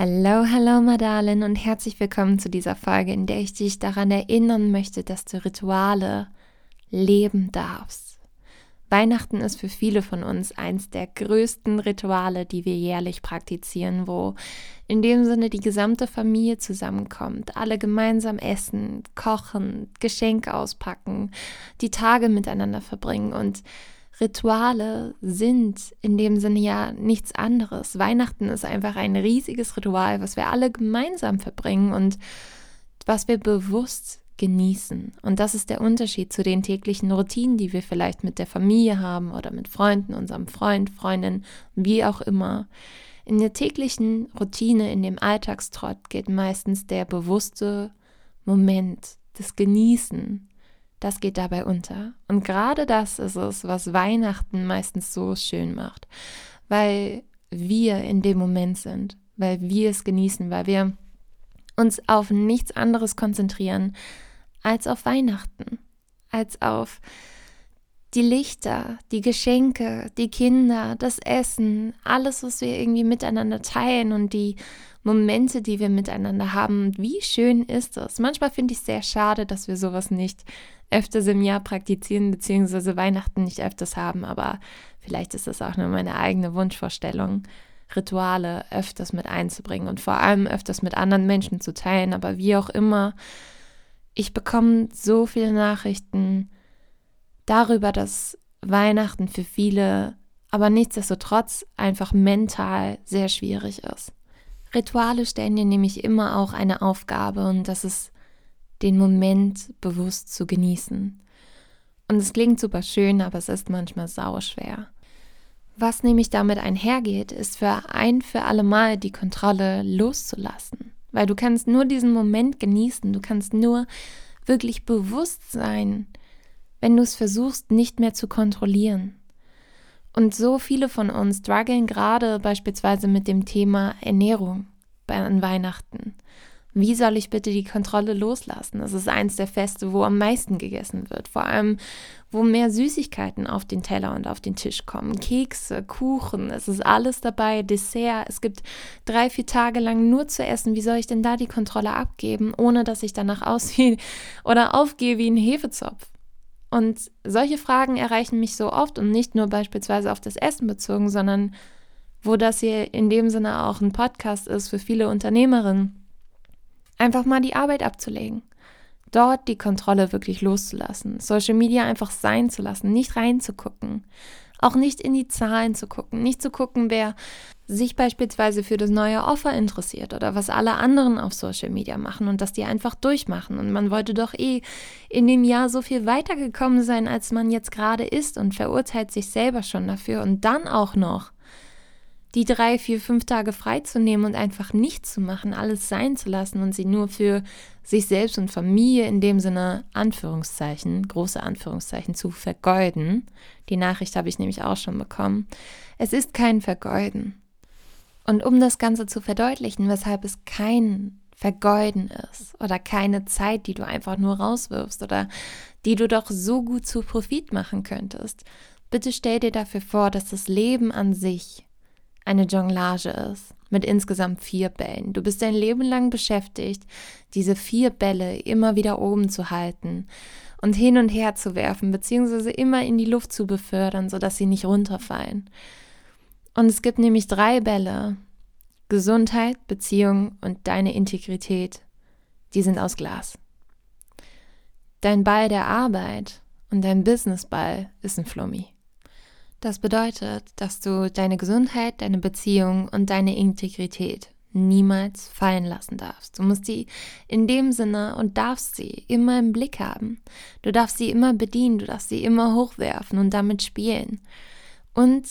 Hallo, hallo Madalin und herzlich willkommen zu dieser Folge, in der ich dich daran erinnern möchte, dass du Rituale leben darfst. Weihnachten ist für viele von uns eins der größten Rituale, die wir jährlich praktizieren, wo in dem Sinne die gesamte Familie zusammenkommt, alle gemeinsam essen, kochen, Geschenke auspacken, die Tage miteinander verbringen und Rituale sind in dem Sinne ja nichts anderes. Weihnachten ist einfach ein riesiges Ritual, was wir alle gemeinsam verbringen und was wir bewusst genießen. Und das ist der Unterschied zu den täglichen Routinen, die wir vielleicht mit der Familie haben oder mit Freunden, unserem Freund, Freundin, wie auch immer. In der täglichen Routine, in dem Alltagstrott geht meistens der bewusste Moment, das Genießen, das geht dabei unter. Und gerade das ist es, was Weihnachten meistens so schön macht, weil wir in dem Moment sind, weil wir es genießen, weil wir uns auf nichts anderes konzentrieren als auf Weihnachten, als auf die Lichter, die Geschenke, die Kinder, das Essen, alles, was wir irgendwie miteinander teilen und die Momente, die wir miteinander haben. Wie schön ist das? Manchmal finde ich es sehr schade, dass wir sowas nicht öfters im Jahr praktizieren, beziehungsweise Weihnachten nicht öfters haben, aber vielleicht ist das auch nur meine eigene Wunschvorstellung, Rituale öfters mit einzubringen und vor allem öfters mit anderen Menschen zu teilen, aber wie auch immer, ich bekomme so viele Nachrichten darüber, dass Weihnachten für viele aber nichtsdestotrotz einfach mental sehr schwierig ist. Rituale stellen dir nämlich immer auch eine Aufgabe und das ist den Moment bewusst zu genießen. Und es klingt super schön, aber es ist manchmal sauschwer. Was nämlich damit einhergeht, ist für ein für alle Mal die Kontrolle loszulassen. Weil du kannst nur diesen Moment genießen, du kannst nur wirklich bewusst sein, wenn du es versuchst, nicht mehr zu kontrollieren. Und so viele von uns strugglen gerade beispielsweise mit dem Thema Ernährung an Weihnachten. Wie soll ich bitte die Kontrolle loslassen? Das ist eins der Feste, wo am meisten gegessen wird. Vor allem, wo mehr Süßigkeiten auf den Teller und auf den Tisch kommen. Kekse, Kuchen, es ist alles dabei, Dessert. Es gibt drei, vier Tage lang nur zu essen. Wie soll ich denn da die Kontrolle abgeben, ohne dass ich danach aussehe oder aufgehe wie ein Hefezopf? Und solche Fragen erreichen mich so oft und nicht nur beispielsweise auf das Essen bezogen, sondern wo das hier in dem Sinne auch ein Podcast ist für viele Unternehmerinnen Einfach mal die Arbeit abzulegen. Dort die Kontrolle wirklich loszulassen. Social Media einfach sein zu lassen, nicht reinzugucken. Auch nicht in die Zahlen zu gucken, nicht zu gucken, wer sich beispielsweise für das neue Offer interessiert oder was alle anderen auf Social Media machen und dass die einfach durchmachen. Und man wollte doch eh in dem Jahr so viel weitergekommen sein, als man jetzt gerade ist und verurteilt sich selber schon dafür und dann auch noch die drei, vier, fünf Tage freizunehmen und einfach nichts zu machen, alles sein zu lassen und sie nur für sich selbst und Familie in dem Sinne Anführungszeichen, große Anführungszeichen zu vergeuden. Die Nachricht habe ich nämlich auch schon bekommen. Es ist kein Vergeuden. Und um das Ganze zu verdeutlichen, weshalb es kein Vergeuden ist oder keine Zeit, die du einfach nur rauswirfst oder die du doch so gut zu Profit machen könntest, bitte stell dir dafür vor, dass das Leben an sich eine Jonglage ist mit insgesamt vier Bällen. Du bist dein Leben lang beschäftigt, diese vier Bälle immer wieder oben zu halten und hin und her zu werfen, beziehungsweise immer in die Luft zu befördern, sodass sie nicht runterfallen. Und es gibt nämlich drei Bälle. Gesundheit, Beziehung und deine Integrität. Die sind aus Glas. Dein Ball der Arbeit und dein Businessball ist ein Flummi. Das bedeutet, dass du deine Gesundheit, deine Beziehung und deine Integrität niemals fallen lassen darfst. Du musst sie in dem Sinne und darfst sie immer im Blick haben. Du darfst sie immer bedienen, du darfst sie immer hochwerfen und damit spielen und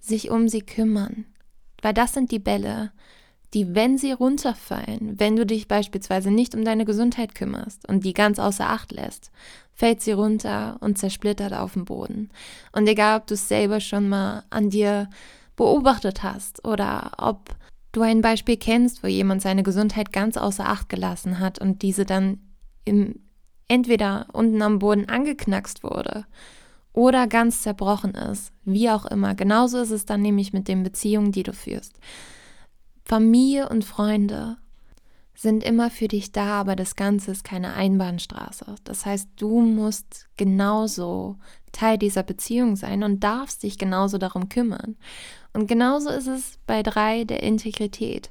sich um sie kümmern. Weil das sind die Bälle, die, wenn sie runterfallen, wenn du dich beispielsweise nicht um deine Gesundheit kümmerst und die ganz außer Acht lässt, fällt sie runter und zersplittert auf dem Boden. Und egal, ob du es selber schon mal an dir beobachtet hast oder ob du ein Beispiel kennst, wo jemand seine Gesundheit ganz außer Acht gelassen hat und diese dann im, entweder unten am Boden angeknackst wurde oder ganz zerbrochen ist, wie auch immer. Genauso ist es dann nämlich mit den Beziehungen, die du führst. Familie und Freunde sind immer für dich da, aber das Ganze ist keine Einbahnstraße. Das heißt, du musst genauso Teil dieser Beziehung sein und darfst dich genauso darum kümmern. Und genauso ist es bei drei der Integrität.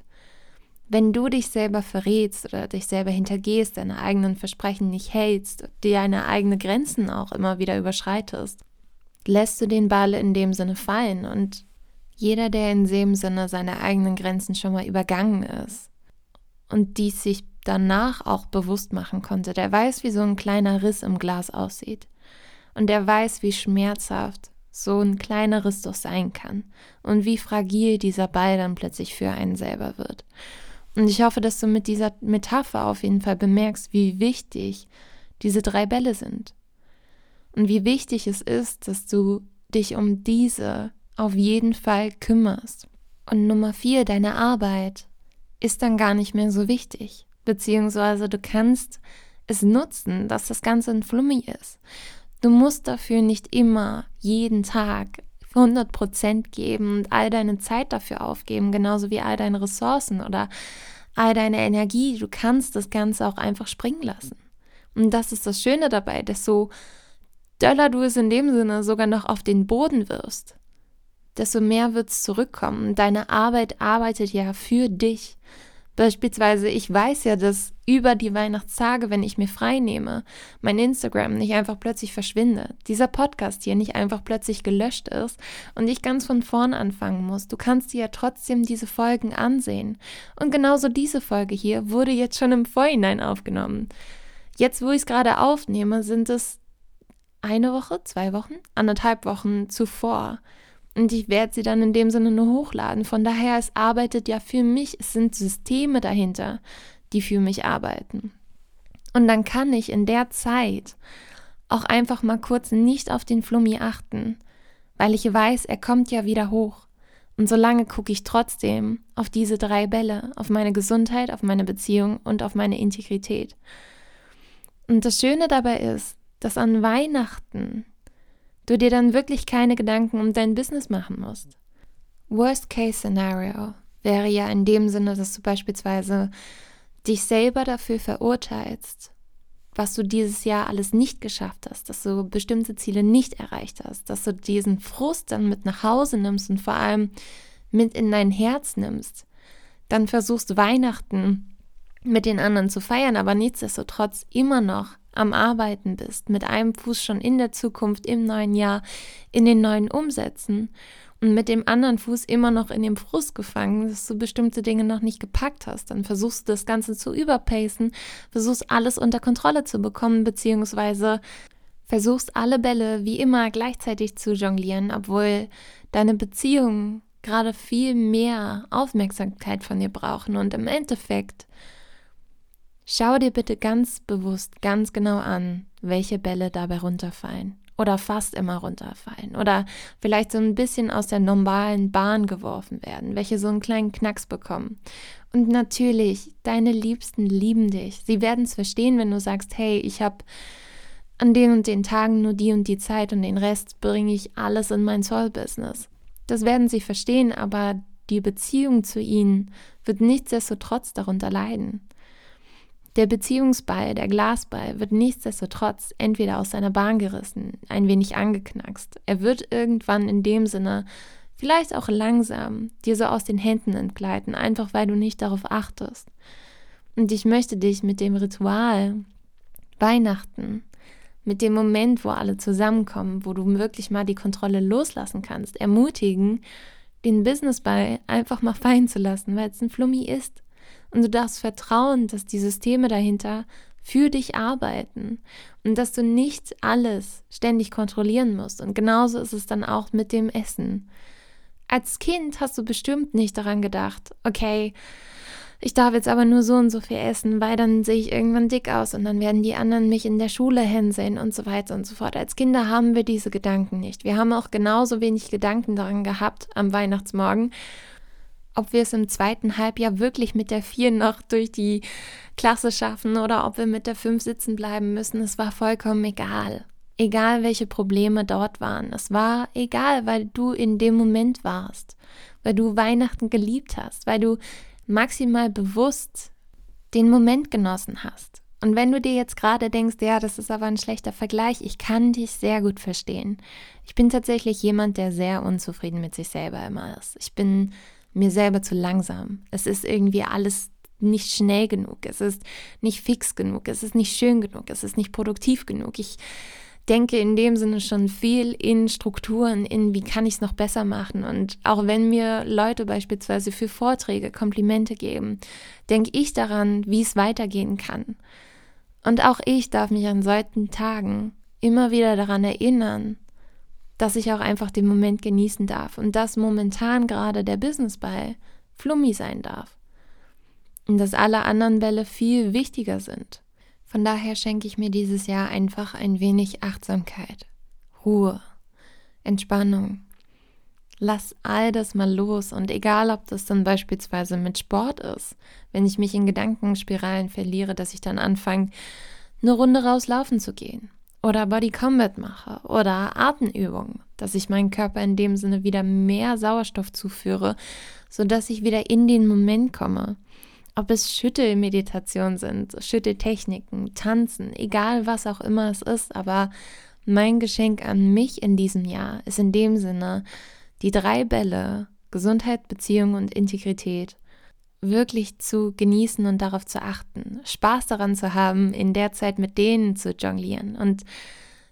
Wenn du dich selber verrätst oder dich selber hintergehst, deine eigenen Versprechen nicht hältst, deine eigenen Grenzen auch immer wieder überschreitest, lässt du den Ball in dem Sinne fallen und jeder, der in dem Sinne seine eigenen Grenzen schon mal übergangen ist und dies sich danach auch bewusst machen konnte, der weiß, wie so ein kleiner Riss im Glas aussieht. Und der weiß, wie schmerzhaft so ein kleiner Riss doch sein kann und wie fragil dieser Ball dann plötzlich für einen selber wird. Und ich hoffe, dass du mit dieser Metapher auf jeden Fall bemerkst, wie wichtig diese drei Bälle sind. Und wie wichtig es ist, dass du dich um diese auf jeden Fall kümmerst. Und Nummer vier, deine Arbeit ist dann gar nicht mehr so wichtig. Beziehungsweise du kannst es nutzen, dass das Ganze ein Flummi ist. Du musst dafür nicht immer jeden Tag 100% geben und all deine Zeit dafür aufgeben, genauso wie all deine Ressourcen oder all deine Energie. Du kannst das Ganze auch einfach springen lassen. Und das ist das Schöne dabei, dass so döller du es in dem Sinne sogar noch auf den Boden wirst, desto mehr wird es zurückkommen. Deine Arbeit arbeitet ja für dich. Beispielsweise, ich weiß ja, dass über die Weihnachtstage, wenn ich mir frei nehme, mein Instagram nicht einfach plötzlich verschwindet, dieser Podcast hier nicht einfach plötzlich gelöscht ist und ich ganz von vorn anfangen muss. Du kannst dir ja trotzdem diese Folgen ansehen. Und genauso diese Folge hier wurde jetzt schon im Vorhinein aufgenommen. Jetzt, wo ich es gerade aufnehme, sind es eine Woche, zwei Wochen, anderthalb Wochen zuvor. Und ich werde sie dann in dem Sinne nur hochladen. Von daher, es arbeitet ja für mich, es sind Systeme dahinter, die für mich arbeiten. Und dann kann ich in der Zeit auch einfach mal kurz nicht auf den Flummi achten, weil ich weiß, er kommt ja wieder hoch. Und solange gucke ich trotzdem auf diese drei Bälle, auf meine Gesundheit, auf meine Beziehung und auf meine Integrität. Und das Schöne dabei ist, dass an Weihnachten du dir dann wirklich keine Gedanken um dein Business machen musst. Worst-Case-Scenario wäre ja in dem Sinne, dass du beispielsweise dich selber dafür verurteilst, was du dieses Jahr alles nicht geschafft hast, dass du bestimmte Ziele nicht erreicht hast, dass du diesen Frust dann mit nach Hause nimmst und vor allem mit in dein Herz nimmst, dann versuchst Weihnachten mit den anderen zu feiern, aber nichtsdestotrotz immer noch am Arbeiten bist, mit einem Fuß schon in der Zukunft, im neuen Jahr, in den neuen Umsätzen und mit dem anderen Fuß immer noch in dem Frust gefangen, dass du bestimmte Dinge noch nicht gepackt hast, dann versuchst du das Ganze zu überpacen, versuchst alles unter Kontrolle zu bekommen, beziehungsweise versuchst alle Bälle wie immer gleichzeitig zu jonglieren, obwohl deine Beziehungen gerade viel mehr Aufmerksamkeit von dir brauchen und im Endeffekt Schau dir bitte ganz bewusst, ganz genau an, welche Bälle dabei runterfallen oder fast immer runterfallen oder vielleicht so ein bisschen aus der normalen Bahn geworfen werden, welche so einen kleinen Knacks bekommen. Und natürlich, deine Liebsten lieben dich. Sie werden es verstehen, wenn du sagst, hey, ich habe an den und den Tagen nur die und die Zeit und den Rest bringe ich alles in mein Soul-Business. Das werden sie verstehen, aber die Beziehung zu ihnen wird nichtsdestotrotz darunter leiden. Der Beziehungsball, der Glasball, wird nichtsdestotrotz entweder aus seiner Bahn gerissen, ein wenig angeknackst. Er wird irgendwann in dem Sinne, vielleicht auch langsam, dir so aus den Händen entgleiten, einfach weil du nicht darauf achtest. Und ich möchte dich mit dem Ritual Weihnachten, mit dem Moment, wo alle zusammenkommen, wo du wirklich mal die Kontrolle loslassen kannst, ermutigen, den Businessball einfach mal fallen zu lassen, weil es ein Flummi ist. Und du darfst vertrauen, dass die Systeme dahinter für dich arbeiten und dass du nicht alles ständig kontrollieren musst. Und genauso ist es dann auch mit dem Essen. Als Kind hast du bestimmt nicht daran gedacht, okay, ich darf jetzt aber nur so und so viel essen, weil dann sehe ich irgendwann dick aus und dann werden die anderen mich in der Schule hinsehen und so weiter und so fort. Als Kinder haben wir diese Gedanken nicht. Wir haben auch genauso wenig Gedanken daran gehabt am Weihnachtsmorgen, ob wir es im zweiten Halbjahr wirklich mit der vier noch durch die Klasse schaffen oder ob wir mit der fünf sitzen bleiben müssen. Es war vollkommen egal. Egal welche Probleme dort waren. Es war egal, weil du in dem Moment warst, weil du Weihnachten geliebt hast, weil du maximal bewusst den Moment genossen hast. Und wenn du dir jetzt gerade denkst, ja, das ist aber ein schlechter Vergleich, ich kann dich sehr gut verstehen. Ich bin tatsächlich jemand, der sehr unzufrieden mit sich selber immer ist. Ich bin mir selber zu langsam. Es ist irgendwie alles nicht schnell genug. Es ist nicht fix genug. Es ist nicht schön genug. Es ist nicht produktiv genug. Ich denke in dem Sinne schon viel in Strukturen, in wie kann ich es noch besser machen. Und auch wenn mir Leute beispielsweise für Vorträge Komplimente geben, denke ich daran, wie es weitergehen kann. Und auch ich darf mich an solchen Tagen immer wieder daran erinnern, dass ich auch einfach den Moment genießen darf und dass momentan gerade der Businessball Flummi sein darf. Und dass alle anderen Bälle viel wichtiger sind. Von daher schenke ich mir dieses Jahr einfach ein wenig Achtsamkeit, Ruhe, Entspannung. Lass all das mal los und egal, ob das dann beispielsweise mit Sport ist, wenn ich mich in Gedankenspiralen verliere, dass ich dann anfange, eine Runde rauslaufen zu gehen oder Body Combat mache oder Atemübungen, dass ich meinen Körper in dem Sinne wieder mehr Sauerstoff zuführe, sodass ich wieder in den Moment komme. Ob es Schüttelmeditationen sind, Schütteltechniken, Tanzen, egal was auch immer es ist, aber mein Geschenk an mich in diesem Jahr ist in dem Sinne, die drei Bälle, Gesundheit, Beziehung und Integrität, wirklich zu genießen und darauf zu achten, Spaß daran zu haben, in der Zeit mit denen zu jonglieren und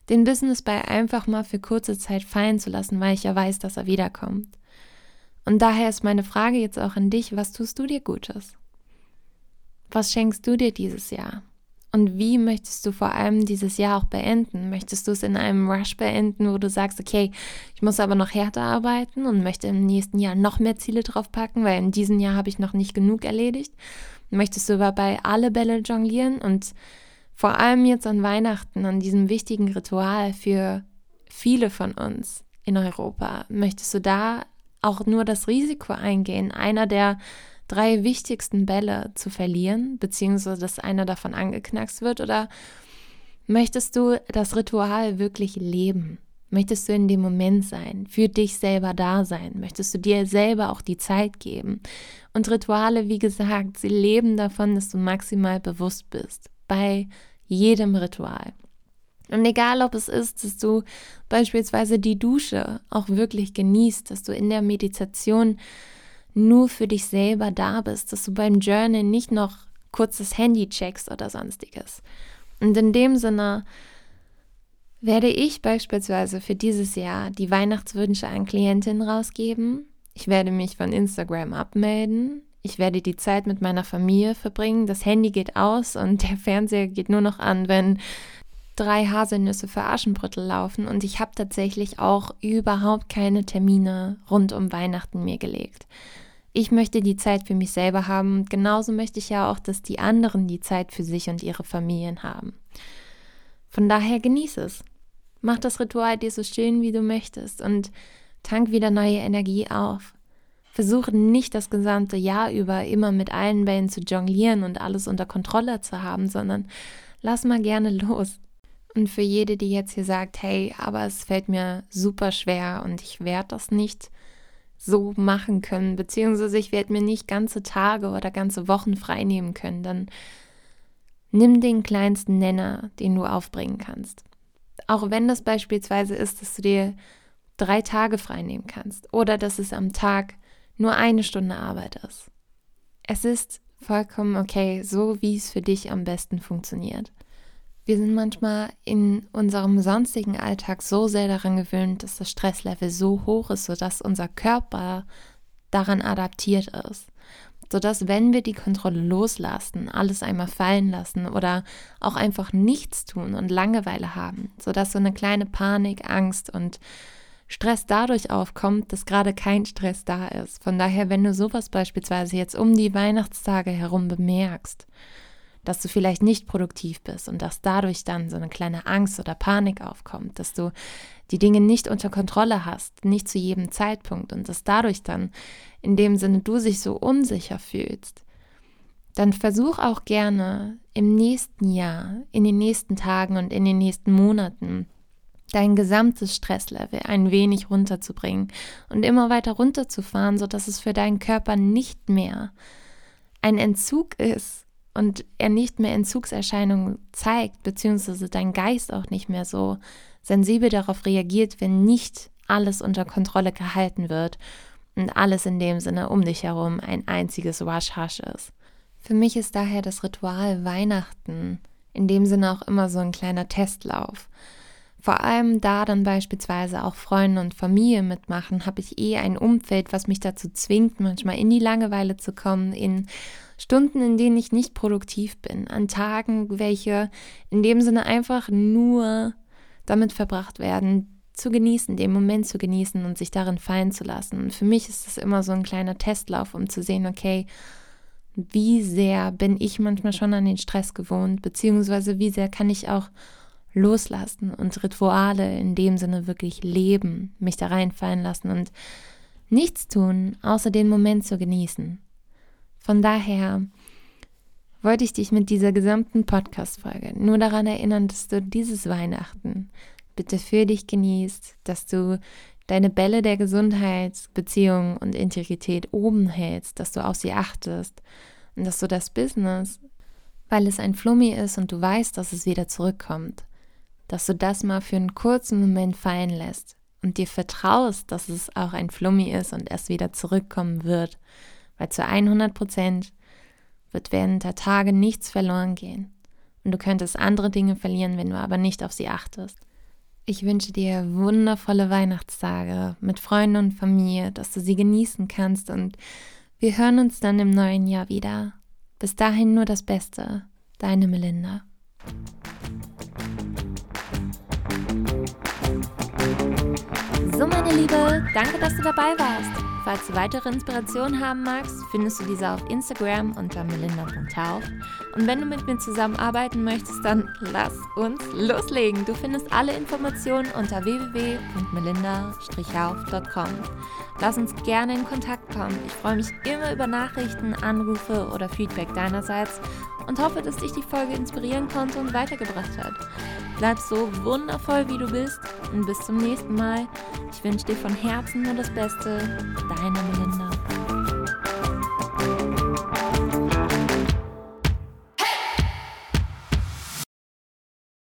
den Business bei einfach mal für kurze Zeit fallen zu lassen, weil ich ja weiß, dass er wiederkommt. Und daher ist meine Frage jetzt auch an dich, was tust du dir Gutes? Was schenkst du dir dieses Jahr? Und wie möchtest du vor allem dieses Jahr auch beenden? Möchtest du es in einem Rush beenden, wo du sagst, okay, ich muss aber noch härter arbeiten und möchte im nächsten Jahr noch mehr Ziele draufpacken, weil in diesem Jahr habe ich noch nicht genug erledigt? Möchtest du dabei alle Bälle jonglieren und vor allem jetzt an Weihnachten, an diesem wichtigen Ritual für viele von uns in Europa, möchtest du da auch nur das Risiko eingehen, einer der drei wichtigsten Bälle zu verlieren, beziehungsweise dass einer davon angeknackst wird? Oder möchtest du das Ritual wirklich leben? Möchtest du in dem Moment sein, für dich selber da sein? Möchtest du dir selber auch die Zeit geben? Und Rituale, wie gesagt, sie leben davon, dass du maximal bewusst bist bei jedem Ritual. Und egal, ob es ist, dass du beispielsweise die Dusche auch wirklich genießt, dass du in der Meditation nur für dich selber da bist, dass du beim Journal nicht noch kurz das Handy checkst oder sonstiges. Und in dem Sinne werde ich beispielsweise für dieses Jahr die Weihnachtswünsche an Klientinnen rausgeben. Ich werde mich von Instagram abmelden. Ich werde die Zeit mit meiner Familie verbringen. Das Handy geht aus und der Fernseher geht nur noch an, wenn drei Haselnüsse für Aschenbrüttel laufen. Und ich habe tatsächlich auch überhaupt keine Termine rund um Weihnachten mir gelegt. Ich möchte die Zeit für mich selber haben und genauso möchte ich ja auch, dass die anderen die Zeit für sich und ihre Familien haben. Von daher genieße es. Mach das Ritual dir so schön, wie du möchtest und tank wieder neue Energie auf. Versuche nicht das gesamte Jahr über immer mit allen Wellen zu jonglieren und alles unter Kontrolle zu haben, sondern lass mal gerne los. Und für jede, die jetzt hier sagt, hey, aber es fällt mir super schwer und ich werde das nicht, so machen können, beziehungsweise ich werde mir nicht ganze Tage oder ganze Wochen freinehmen können, dann nimm den kleinsten Nenner, den du aufbringen kannst. Auch wenn das beispielsweise ist, dass du dir drei Tage freinehmen kannst oder dass es am Tag nur eine Stunde Arbeit ist. Es ist vollkommen okay, so wie es für dich am besten funktioniert. Wir sind manchmal in unserem sonstigen Alltag so sehr daran gewöhnt, dass das Stresslevel so hoch ist, sodass unser Körper daran adaptiert ist. Sodass, wenn wir die Kontrolle loslassen, alles einmal fallen lassen oder auch einfach nichts tun und Langeweile haben, sodass so eine kleine Panik, Angst und Stress dadurch aufkommt, dass gerade kein Stress da ist. Von daher, wenn du sowas beispielsweise jetzt um die Weihnachtstage herum bemerkst, dass du vielleicht nicht produktiv bist und dass dadurch dann so eine kleine Angst oder Panik aufkommt, dass du die Dinge nicht unter Kontrolle hast, nicht zu jedem Zeitpunkt und dass dadurch dann in dem Sinne du sich so unsicher fühlst, dann versuch auch gerne im nächsten Jahr, in den nächsten Tagen und in den nächsten Monaten dein gesamtes Stresslevel ein wenig runterzubringen und immer weiter runterzufahren, sodass es für deinen Körper nicht mehr ein Entzug ist und er nicht mehr Entzugserscheinungen zeigt, beziehungsweise dein Geist auch nicht mehr so sensibel darauf reagiert, wenn nicht alles unter Kontrolle gehalten wird und alles in dem Sinne um dich herum ein einziges Wasch-Hasch ist. Für mich ist daher das Ritual Weihnachten in dem Sinne auch immer so ein kleiner Testlauf. Vor allem da dann beispielsweise auch Freunde und Familie mitmachen, habe ich eh ein Umfeld, was mich dazu zwingt, manchmal in die Langeweile zu kommen, in Stunden, in denen ich nicht produktiv bin, an Tagen, welche in dem Sinne einfach nur damit verbracht werden, zu genießen, den Moment zu genießen und sich darin fallen zu lassen. Und für mich ist das immer so ein kleiner Testlauf, um zu sehen, okay, wie sehr bin ich manchmal schon an den Stress gewohnt, beziehungsweise wie sehr kann ich auch loslassen und Rituale in dem Sinne wirklich leben, mich da reinfallen lassen und nichts tun, außer den Moment zu genießen. Von daher wollte ich dich mit dieser gesamten Podcast-Folge nur daran erinnern, dass du dieses Weihnachten bitte für dich genießt, dass du deine Bälle der Gesundheit, Beziehung und Integrität oben hältst, dass du auf sie achtest und dass du das Business, weil es ein Flummi ist und du weißt, dass es wieder zurückkommt, dass du das mal für einen kurzen Moment fallen lässt und dir vertraust, dass es auch ein Flummi ist und erst wieder zurückkommen wird, weil zu 100 Prozent wird während der Tage nichts verloren gehen und du könntest andere Dinge verlieren, wenn du aber nicht auf sie achtest. Ich wünsche dir wundervolle Weihnachtstage mit Freunden und Familie, dass du sie genießen kannst und wir hören uns dann im neuen Jahr wieder. Bis dahin nur das Beste. Deine Melinda. Meine Liebe, danke, dass du dabei warst. Falls du weitere Inspirationen haben magst, findest du diese auf Instagram unter melinda.tauf. Und wenn du mit mir zusammenarbeiten möchtest, dann lass uns loslegen. Du findest alle Informationen unter www.melinda-hauf.com. Lass uns gerne in Kontakt kommen. Ich freue mich immer über Nachrichten, Anrufe oder Feedback deinerseits und hoffe, dass dich die Folge inspirieren konnte und weitergebracht hat. Bleib so wundervoll, wie du bist und bis zum nächsten Mal. Ich wünsche dir von Herzen nur das Beste. Deine Melinda.